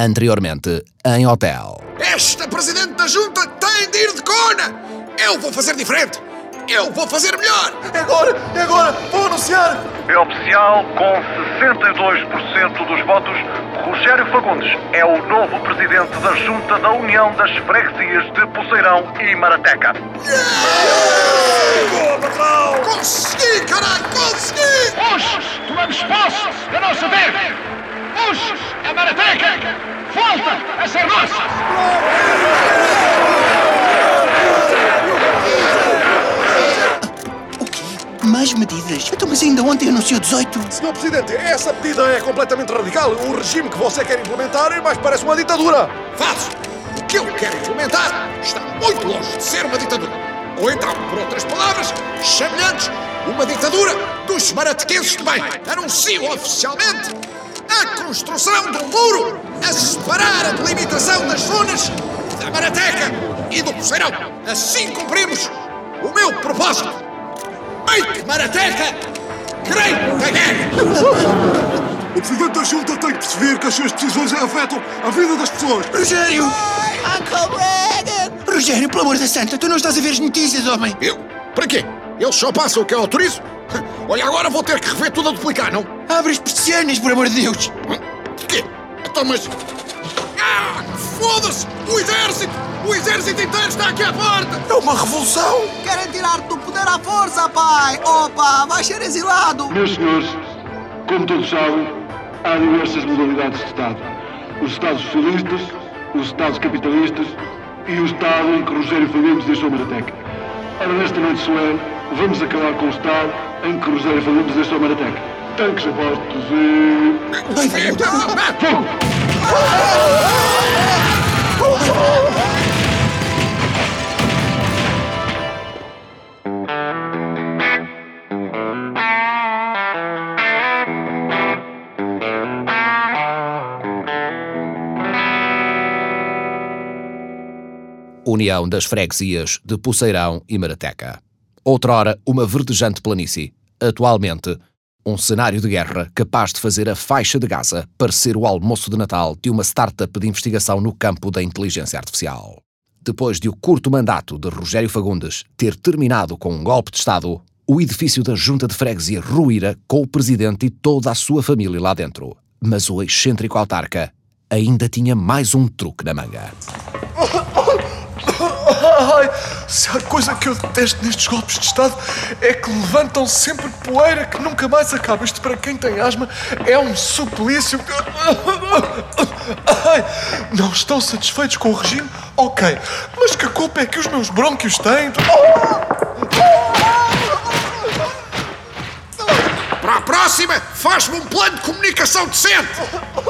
Anteriormente, em hotel. Esta Presidente da Junta tem de ir de cona! Eu vou fazer diferente! Eu vou fazer melhor! Agora! Agora! Vou anunciar! É oficial, com 62% dos votos, Rogério Fagundes é o novo presidente da Junta da União das Freguesias de Poceirão e Marateca. Boa, patrão! Consegui, caralho! Consegui! Hoje tomamos posse da nossa terra! Hoje a Marateca volta a ser nossa! O quê? Mais medidas? Então, mas ainda ontem anunciou 18. Senhor Presidente, essa medida é completamente radical. O regime que você quer implementar é mais parece uma ditadura. Faço! O que eu quero implementar está muito longe de ser uma ditadura. Ou então, por outras palavras, chame-lhe uma ditadura dos maratequenses de bem. Anuncio oficialmente a construção um muro a separar a delimitação das zonas da Marateca e do Poceirão. Assim cumprimos o meu propósito. Make Marateca great again! O Presidente da Junta tem que perceber que as suas decisões afetam a vida das pessoas. Rogério! Uncle Reagan! Rogério, pelo amor da santa, tu não estás a ver as notícias, homem? Eu? Para quê? Eles só passam o que eu autorizo? Olha, agora vou ter que rever tudo a duplicar, não? Abre as persianas, por amor de Deus! De quê? Então, mas... Ah, foda-se! O exército! O exército inteiro está aqui à porta! É uma revolução. Querem tirar-te do poder à força, pai! Opa, vais ser exilado! Meus senhores, como todos sabem, há diversas modalidades de Estado. Os Estados socialistas, os Estados capitalistas e o Estado em que Rogério Fagundes deixou Marateca. Ora, nesta noite solene, vamos acabar com o Estado em que Rogério Fagundes deixou Marateca. E... Vai, vai, Fogo! União das Freguesias de Poceirão e Marateca. Outrora, uma verdejante planície. Atualmente, um cenário de guerra capaz de fazer a faixa de Gaza parecer o almoço de Natal de uma startup de investigação no campo da inteligência artificial. Depois de o curto mandato de Rogério Fagundes ter terminado com um golpe de Estado, o edifício da Junta de Freguesia ruíra com o presidente e toda a sua família lá dentro. Mas o excêntrico autarca ainda tinha mais um truque na manga. Ai, se há coisa que eu detesto nestes golpes de Estado é que levantam sempre poeira que nunca mais acaba. Isto para quem tem asma é um suplício. Ai, não estão satisfeitos com o regime? Ok, mas que culpa é que os meus brônquios têm? Para a próxima, faz-me um plano de comunicação decente!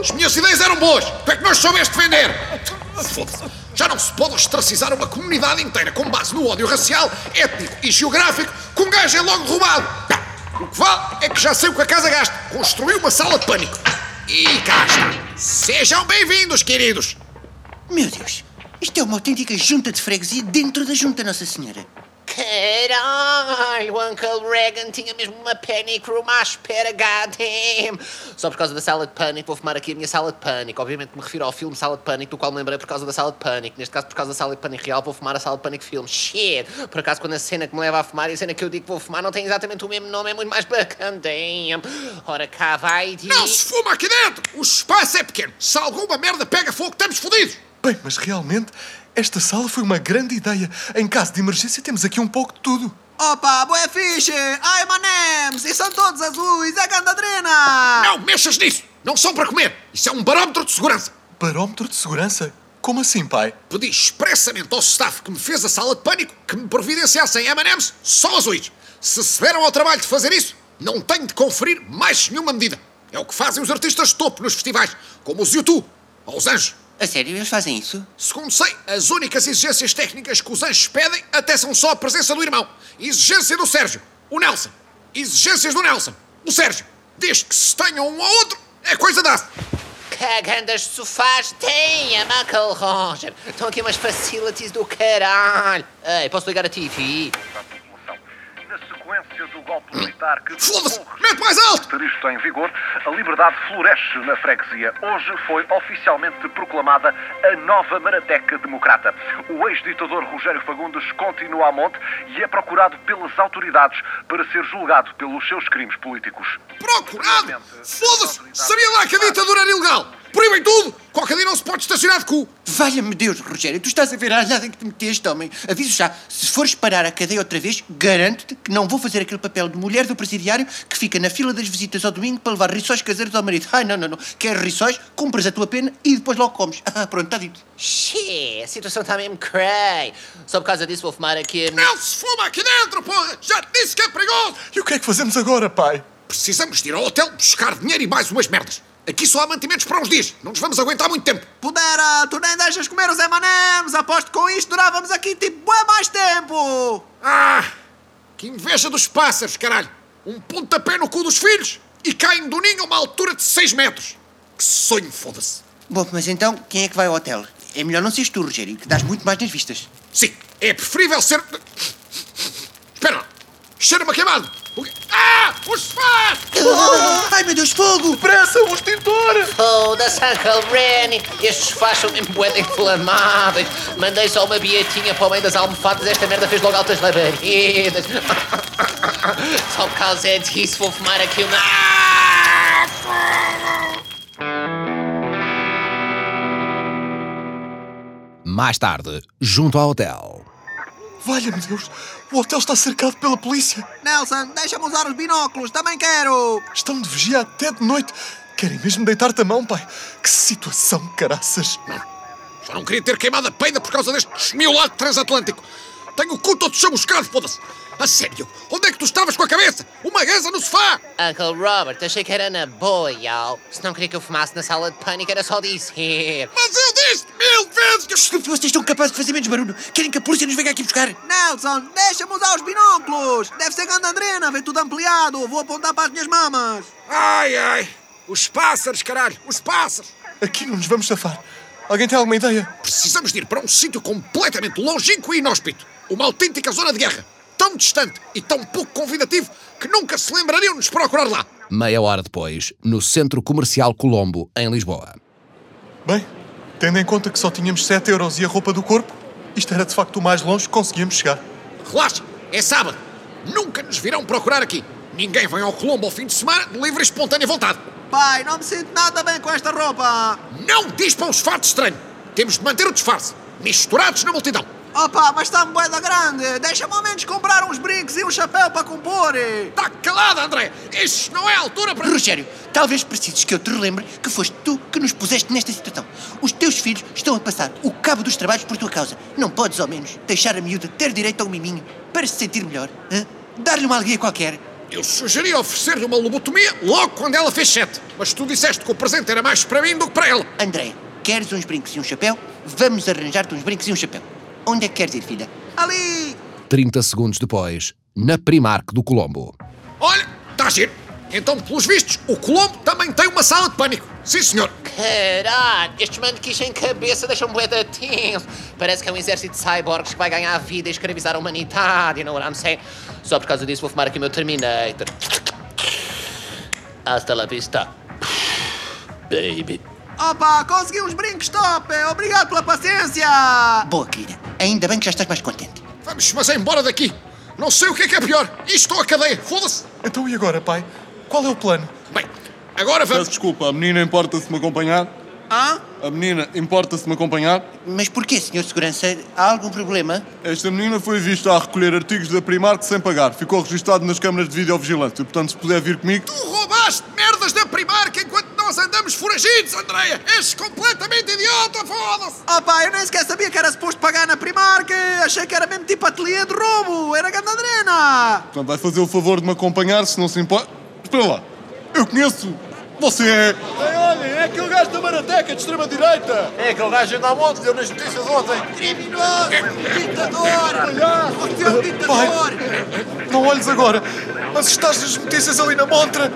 As minhas ideias eram boas! É que não as soubeste vender! Foda-se! Já não se pode ostracizar uma comunidade inteira com base no ódio racial, étnico e geográfico que um gajo é logo roubado! O que vale é que já sei o que a casa gasta. Construiu uma sala de pânico. E cá está. Sejam bem-vindos, queridos! Meu Deus, isto é uma autêntica junta de freguesia dentro da junta Nossa Senhora. Caralho, o Uncle Reagan tinha mesmo uma panic room à espera, goddamn. Só por causa da sala de pânico, vou fumar aqui a minha sala de pânico. Obviamente me refiro ao filme Sala de Pânico, do qual me lembrei por causa da sala de pânico. Neste caso, por causa da sala de pânico real, vou fumar a sala de pânico filme. Shit! Por acaso, quando a cena que me leva a fumar e a cena que eu digo que vou fumar não tem exatamente o mesmo nome, é muito mais bacana. Damn. Ora cá vai, de... Não se fuma aqui dentro! O espaço é pequeno. Se alguma merda pega fogo, estamos fodidos! Bem, mas realmente, esta sala foi uma grande ideia. Em caso de emergência, temos aqui um pouco de tudo. Opa, boé fixe! Ai, manems! E são todos azuis! É gandadrena! Não mexas nisso! Não são para comer! Isso é um barómetro de segurança! Barómetro de segurança? Como assim, pai? Pedi expressamente ao staff que me fez a sala de pânico que me providenciassem M&M's só azuis. Se se deram ao trabalho de fazer isso, não tenho de conferir mais nenhuma medida. É o que fazem os artistas de topo nos festivais, como os YouTube ou os Anjos. A sério, eles fazem isso? Segundo sei, as únicas exigências técnicas que os anjos pedem até são só a presença do irmão. Exigência do Sérgio, o Nelson. Exigências do Nelson, o Sérgio. Desde que se tenham um ao outro, é coisa da. Cagando as sofás, tem a Uncle Roger. Estão aqui umas facilities do caralho. Ei, posso ligar a TV? Militar que Foda-se! Mais alto! em vigor, a liberdade floresce na freguesia. Hoje foi oficialmente proclamada a nova Marateca Democrata. O ex-ditador Rogério Fagundes continua a monte e é procurado pelas autoridades para ser julgado pelos seus crimes políticos. Procurado! Foda-se! Sabia lá que a ditadura era ilegal! Proíbem tudo! Qualquer dia não se pode estacionar de cu! Valha-me Deus, Rogério, tu estás a ver a alhada em que te meteste, homem. Aviso já, se fores parar a cadeia outra vez, garanto-te que não vou fazer aquele papel de mulher do presidiário que fica na fila das visitas ao domingo para levar rissóis caseiros ao marido. Ai, não, não, não. Queres rissóis, cumpres a tua pena e depois logo comes. Ah, pronto, está dito. Xê, a situação está mesmo cray. Só por causa disso vou fumar aqui. a Não se fuma aqui dentro, porra! Já te disse que é perigoso! E o que é que fazemos agora, pai? Precisamos de ir ao hotel buscar dinheiro e mais umas merdas. Aqui só há mantimentos para uns dias. Não nos vamos aguentar muito tempo. Pudera, tu nem deixas comer os M&M's. Aposto que com isto durávamos aqui tipo bué mais tempo. Ah! Que inveja dos pássaros, caralho! Um pontapé no cu dos filhos e caem do ninho a uma altura de 6 metros. Que sonho, foda-se. Bom, mas então, quem é que vai ao hotel? É melhor não seres tu, Rogério, que dás muito mais nas vistas. Sim, é preferível ser... Espera. Cheira-me queimado. O quê? Ah! Os sofás! Ai, meu Deus, fogo! Pressa, um extintor! Foda-se, Uncle Rennie. Estes sofás são mesmo de inflamáveis. Mandei só uma bietinha para o meio das almofadas. Esta merda fez logo altas labaredas. Só por causa disso vou fumar aqui uma... Mais tarde, junto ao hotel. Valha-me Deus, o hotel está cercado pela polícia. Nelson, deixa-me usar os binóculos. Também quero. Estão de vigia até de noite. Querem mesmo deitar-te a mão, pai? Que situação, caraças. Só não queria ter queimado a peida por causa deste desmiolado transatlântico. Tenho o cu todo chamuscado, foda-se. A sério, onde é que tu estavas com a cabeça? Uma gaza no sofá? Uncle Robert, achei que era na boa, y'all. Se não queria que eu fumasse na sala de pânico, era só dizer. Mas eu disse mil vezes que... Desculpe, vocês estão capazes de fazer menos barulho. Querem que a polícia nos venha aqui buscar? Nelson, deixa-me usar os binóculos. Deve ser gandandrena, vê tudo ampliado. Vou apontar para as minhas mamas. Ai, ai. Os pássaros, caralho. Os pássaros. Aqui não nos vamos safar. Alguém tem alguma ideia? Precisamos de ir para um sítio completamente longínquo e inóspito. Uma autêntica zona de guerra. Tão distante e tão pouco convidativo que nunca se lembrariam de nos procurar lá. Meia hora depois, no Centro Comercial Colombo, em Lisboa. Bem, tendo em conta que só tínhamos 7 euros e a roupa do corpo, isto era de facto o mais longe que conseguíamos chegar. Relaxa, é sábado. Nunca nos virão procurar aqui. Ninguém vem ao Colombo ao fim de semana de livre e espontânea vontade. Pai, não me sinto nada bem com esta roupa. Não diz para um disfarce estranho. Temos de manter o disfarce. Misturados na multidão. Opa, mas está-me bué da grande. Deixa-me ao menos comprar uns brincos e um chapéu para compor. Está calada, André. Isto não é a altura para... Rogério, talvez precises que eu te relembre que foste tu que nos puseste nesta situação. Os teus filhos estão a passar o cabo dos trabalhos por tua causa. Não podes, ao menos, deixar a miúda ter direito a um miminho para se sentir melhor. Dar-lhe uma alegria qualquer. Eu sugeri oferecer-lhe uma lobotomia logo quando ela fez sete. Mas tu disseste que o presente era mais para mim do que para ela. André, queres uns brincos e um chapéu? Vamos arranjar-te uns brincos e um chapéu. Onde é que queres ir, filha? Ali. 30 segundos depois, na Primark do Colombo. Olha, está giro. Então, pelos vistos, o Colombo também tem uma sala de pânico. Sim, senhor. Caralho, estes manequins sem cabeça deixam bué de tenso. Parece que é um exército de cyborgs que vai ganhar a vida e escravizar a humanidade, you know what I'm saying? Só por causa disso vou fumar aqui o meu Terminator. Hasta la vista. Baby. Opa, consegui uns brincos top. Obrigado pela paciência. Boa, querida. Ainda bem que já estás mais contente. Vamos, mas é embora daqui. Não sei o que é que é pior. Isto ou a cadeia. Foda-se. Então e agora, pai? Qual é o plano? Bem, agora Peço vamos... desculpa, a menina importa-se me acompanhar? Hã? A menina importa-se me acompanhar? Mas porquê, senhor Segurança? Há algum problema? Esta menina foi vista a recolher artigos da Primark sem pagar. Ficou registado nas câmaras de videovigilância. Portanto, se puder vir comigo... Tu roubaste merdas da Primark enquanto nós andamos foragidos, Andreia. És completamente idiota, foda-se. Opa, eu nem sequer sabia que era suposto pagar na Primark. Achei que era mesmo tipo ateliê de roubo. Era gandadrena. Portanto, vai fazer o favor de me acompanhar, se não se importa... Espera lá. Eu conheço... Você é... olha, é aquele gajo da Marateca de extrema-direita. É aquele gajo da monte, deu nas notícias ontem. Criminoso. Ditador. Você é um ditador. Não olhes agora, mas estás nas notícias ali na montra.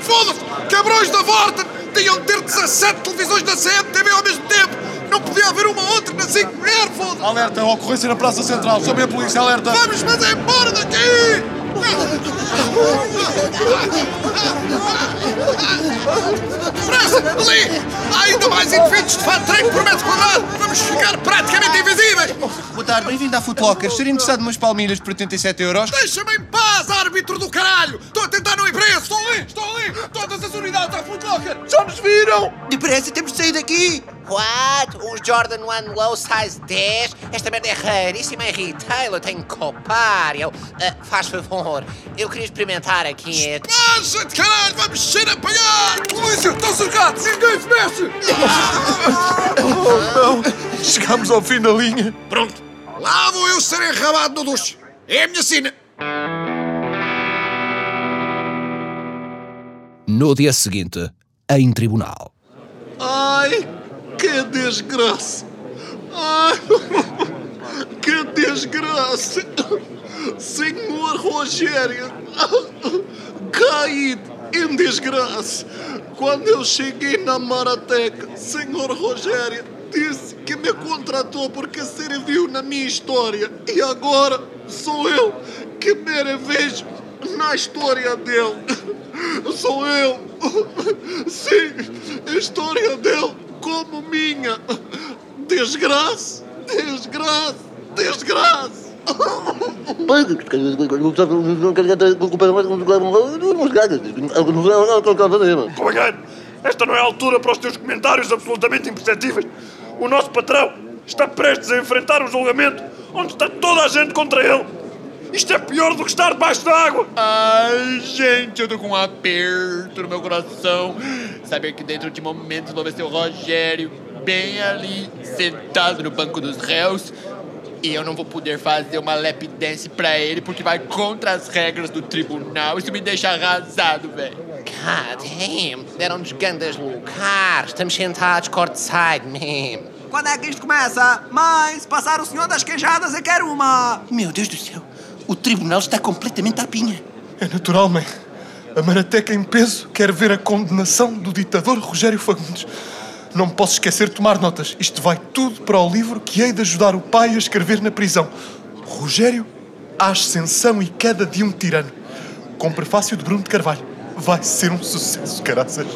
Foda-se. Cabrões da Vorta. Tinham de ter 17 televisões da CMTV ao mesmo tempo. Não podia haver uma outra na 5 mulher, foda-se. Alerta, ocorrência na Praça Central. Chame a polícia, alerta. Vamos, mas é embora daqui. Depressa! Ali! Há ainda mais indivíduos de fato treino por metro quadrado! Vamos ficar praticamente invisíveis! Boa tarde, bem-vindo à Footlocker. Estaria interessado numas palmilhas por 87 euros? Deixa-me em paz, árbitro do caralho! Estou a tentar não ir preso! Estou ali! Estou ali! Todas as unidades à Footlocker! Já nos viram! Depressa, temos de sair daqui! What? Um Jordan One Low Size 10? Esta merda é raríssima em retail, eu tenho que copar. Eu, ah, faz favor, eu queria experimentar aqui. é- Baixa de caralho! Vamos ser a apanhar! Polícia! Estão cercados! Ninguém se mexe! Não, chegámos ao fim da linha. Pronto! Lá vou eu ser enrabado no duche! É a minha sina! No dia seguinte, em tribunal. Ai, que desgraça! Que desgraça! Senhor Rogério, caído em desgraça. Quando eu cheguei na Marateca, Senhor Rogério disse que me contratou porque serviu na minha história. E agora sou eu que me revejo na história dele. Sou eu. Sim, história dele como minha. Desgraça, desgraça, desgraça. Companheiro, esta não é a altura para os teus comentários absolutamente imperceptíveis. O nosso patrão está prestes a enfrentar um julgamento onde está toda a gente contra ele. Isto é pior do que estar debaixo da água. Ai, gente, eu tô com um aperto no meu coração. Saber que dentro de momentos vou ver seu Rogério bem ali, sentado no banco dos réus. E eu não vou poder fazer uma lap dance pra ele porque vai contra as regras do tribunal. Isso me deixa arrasado, velho. God damn, deram-nos grandes lugares. Estamos sentados courtside mesmo. Quando é que isto começa? Mãe, se passar o senhor das queijadas, eu quero uma. Meu Deus do céu, o tribunal está completamente à pinha. É natural, mãe. A Marateca em peso quer ver a condenação do ditador Rogério Fagundes. Não posso esquecer de tomar notas. Isto vai tudo para o livro que hei de ajudar o pai a escrever na prisão. Rogério, a ascensão e queda de um tirano. Com prefácio de Bruno de Carvalho. Vai ser um sucesso, caraças.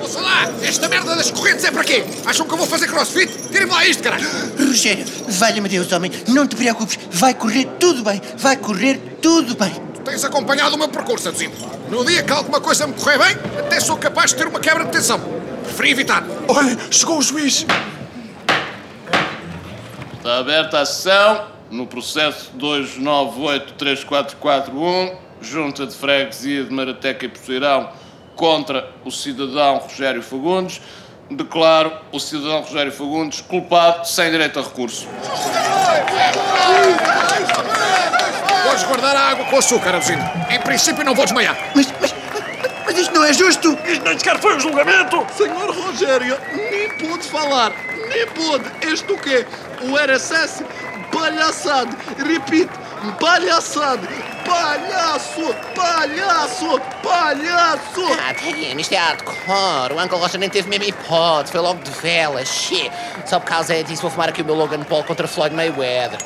Ouça lá! Esta merda das correntes é para quê? Acham que eu vou fazer crossfit? Tirem-me lá isto, caralho! Rogério, valha-me Deus, homem, não te preocupes. Vai correr tudo bem. Vai correr tudo bem. Tens acompanhado o meu percurso, Aduzinho. No dia que alguma coisa me correr bem, até sou capaz de ter uma quebra de tensão. Preferi evitar. Olha, chegou o juiz. Está aberta a sessão no processo 29834441, Junta de Freguesia de Marateca e Poceirão contra o cidadão Rogério Fagundes. Declaro o cidadão Rogério Fagundes culpado sem direito a recurso. Podes guardar a água com açúcar, Aduzinho. Em princípio não vou desmaiar. Mas, mas, mas isto não é justo. Isto nem sequer foi um julgamento. Senhor Rogério, nem pôde falar, nem pôde. Este o quê? O RSS? Palhaçado. Repito, palhaçado. Palhaço, palhaço, palhaço. Ah, damn, isto é hardcore. O Uncle Roger nem teve mesmo hipótese. Foi logo de vela. Shit. Só por causa disso vou fumar aqui o meu Logan Paul contra Floyd Mayweather.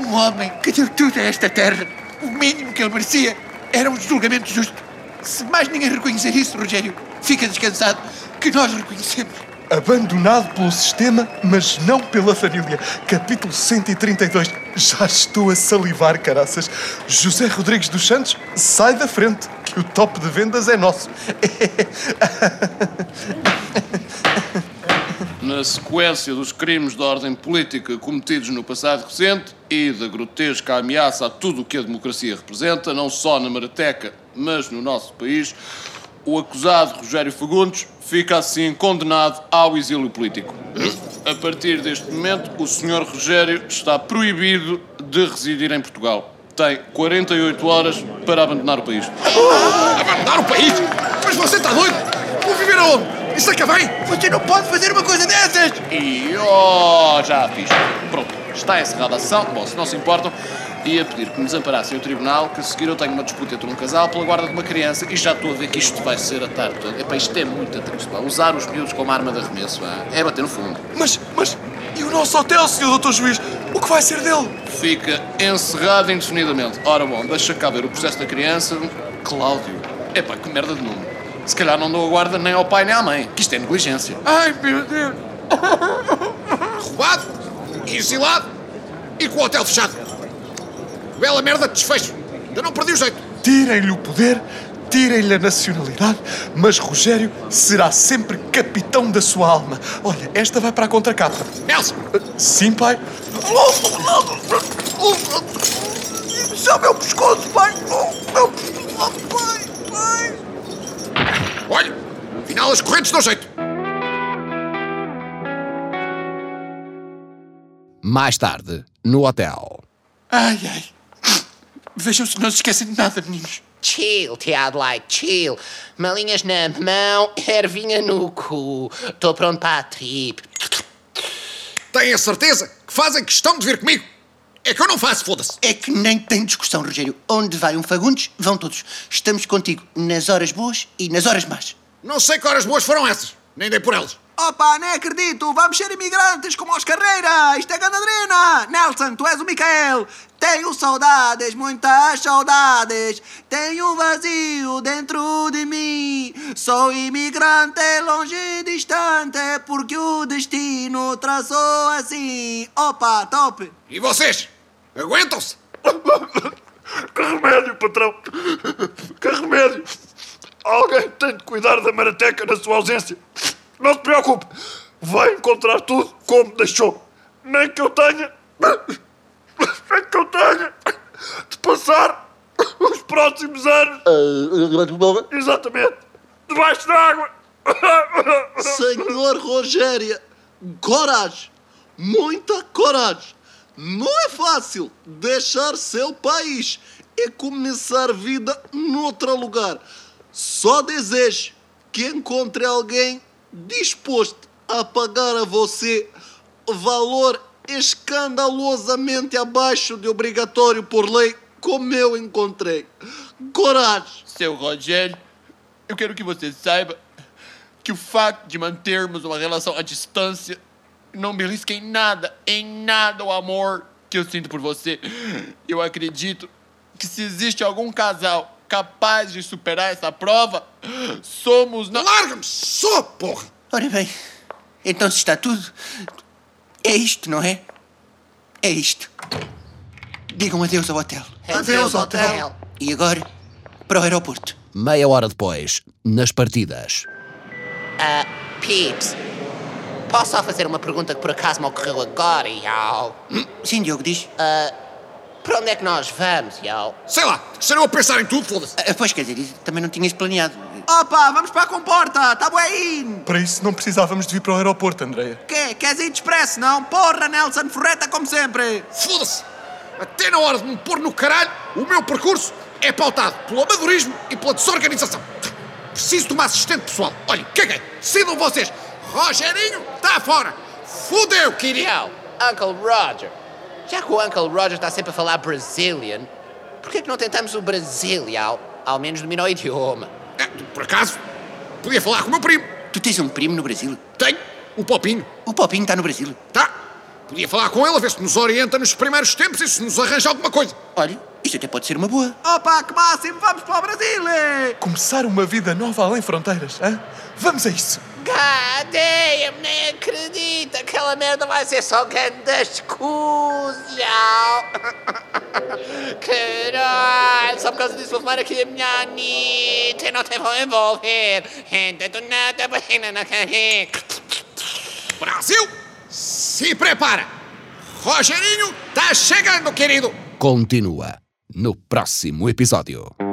Um homem que deu tudo a esta terra. O mínimo que ele merecia era um julgamento justo. Se mais ninguém reconhecer isso, Rogério, fica descansado que nós reconhecemos. Abandonado pelo sistema, mas não pela família. Capítulo 132. Já estou a salivar, caraças. José Rodrigues dos Santos, sai da frente, que o top de vendas é nosso. Na sequência dos crimes de ordem política cometidos no passado recente e da grotesca ameaça a tudo o que a democracia representa, não só na Marateca, mas no nosso país, o acusado Rogério Fagundes fica assim condenado ao exílio político. A partir deste momento, o Sr. Rogério está proibido de residir em Portugal. Tem 48 horas para abandonar o país. Abandonar o país? Mas você está doido? Vou viver aonde? Isso é que vem? Você não pode fazer uma coisa dessas! E oh, já fiz. Pronto, está encerrada a sessão. Bom, se não se importam, ia pedir que me desamparassem o tribunal, que a seguir eu tenho uma disputa entre um casal pela guarda de uma criança e já estou a ver que isto vai ser a tarde toda. Epá, isto é muito triste, pá. Usar os miúdos como arma de arremesso, pá. É bater no fundo. Mas, mas, e o nosso hotel, senhor doutor juiz? O que vai ser dele? fica encerrado indefinidamente. Ora bom, deixa cá ver o processo da criança. Cláudio. Epá, que merda de nome. Se calhar não dou a guarda nem ao pai nem à mãe, que isto é negligência. Ai, meu Deus! Roubado, exilado e com o hotel fechado. Bela merda de desfecho. Eu não perdi o jeito. Tirem-lhe o poder, tirem-lhe a nacionalidade, mas Rogério será sempre capitão da sua alma. Olha, esta vai para a contracapa. Nelson! Sim, pai? É o meu pescoço, pai! Oh, meu pescoço, pai! Pai! Olha, afinal as correntes dão jeito. Mais tarde, no hotel. Ai, ai. Vejam se não se esquecem de nada, meninos. Chill, Tiago Light, chill. Malinhas na mão, ervinha no cu. Estou pronto para a trip. Têm a certeza que fazem questão de vir comigo? É que eu não faço, foda-se. É que nem tem discussão, Rogério. Onde vai um Fagundes, vão todos. Estamos contigo nas horas boas e nas horas más. Não sei que horas boas foram essas. Nem dei por elas. Opa, nem acredito! Vamos ser imigrantes como os Carreira! Isto é gandadrina! Nelson, tu és o Micael! Tenho saudades, muitas saudades! Tenho um vazio dentro de mim! Sou imigrante longe e distante porque o destino traçou assim! Opa, top! E vocês? Aguentam-se? Que remédio, patrão! Que remédio! Alguém tem de cuidar da marateca na sua ausência. Não se preocupe, vai encontrar tudo como deixou. Nem que eu tenha. Nem que eu tenha de passar os próximos anos. Exatamente, debaixo d'água. Senhor Rogério, coragem, muita coragem. Não é fácil deixar seu país e começar vida noutro lugar. Só desejo que encontre alguém disposto a pagar a você valor escandalosamente abaixo de obrigatório por lei, como eu encontrei. Coragem! Seu Rogério, eu quero que você saiba que o fato de mantermos uma relação à distância não belisca em nada, em nada o amor que eu sinto por você. Eu acredito que se existe algum casal capaz de superar essa prova, somos nós. Larga-me só, porra! Ora bem, então se está tudo. É isto, não é? É isto. Digam adeus ao hotel. Adeus, hotel. E agora, para o aeroporto. Meia hora depois, nas partidas. Ah, Peeps, posso só fazer uma pergunta que por acaso me ocorreu agora, Yao? Sim, Diogo, diz. Ah, para onde é que nós vamos, Yao? Sei lá, eu a pensar em tudo, foda-se. Ah, pois, quer dizer, também não tinhas planeado. Opa, vamos para a comporta! Tá bué Para isso não precisávamos de vir para o aeroporto, Andreia. Quê? Queres ir de expresso, não? Porra, Nelson, forreta como sempre! Foda-se! Até na hora de me pôr no caralho, o meu percurso é pautado pelo amadorismo e pela desorganização. Preciso de uma assistente pessoal. Olhem, caguei. Decidam vocês. Rogerinho está fora. Fudeu, querido. Yao, Uncle Roger. Já que o Uncle Roger está sempre a falar Brazilian, por que é que não tentamos o Brasil, Yao? Ao menos domina o idioma. É, por acaso, podia falar com o meu primo. Tu tens um primo no Brasil? Tenho, o Popinho. O Popinho está no Brasil? Tá. Podia falar com ele, a ver se nos orienta nos primeiros tempos e se nos arranja alguma coisa. Olha, isto até pode ser uma boa. Opa, que máximo! Vamos para o Brasil! Começar uma vida nova além fronteiras, hã? Vamos a isso! God damn, nem acredito! Aquela merda vai ser só grandes cus, Yao! Caralho, só por causa disso vou fumar aqui a minha Anitta e não te vou envolver. Gente do nada, barriga na carreira. Brasil, se prepara. Rogerinho tá chegando, querido. Continua no próximo episódio.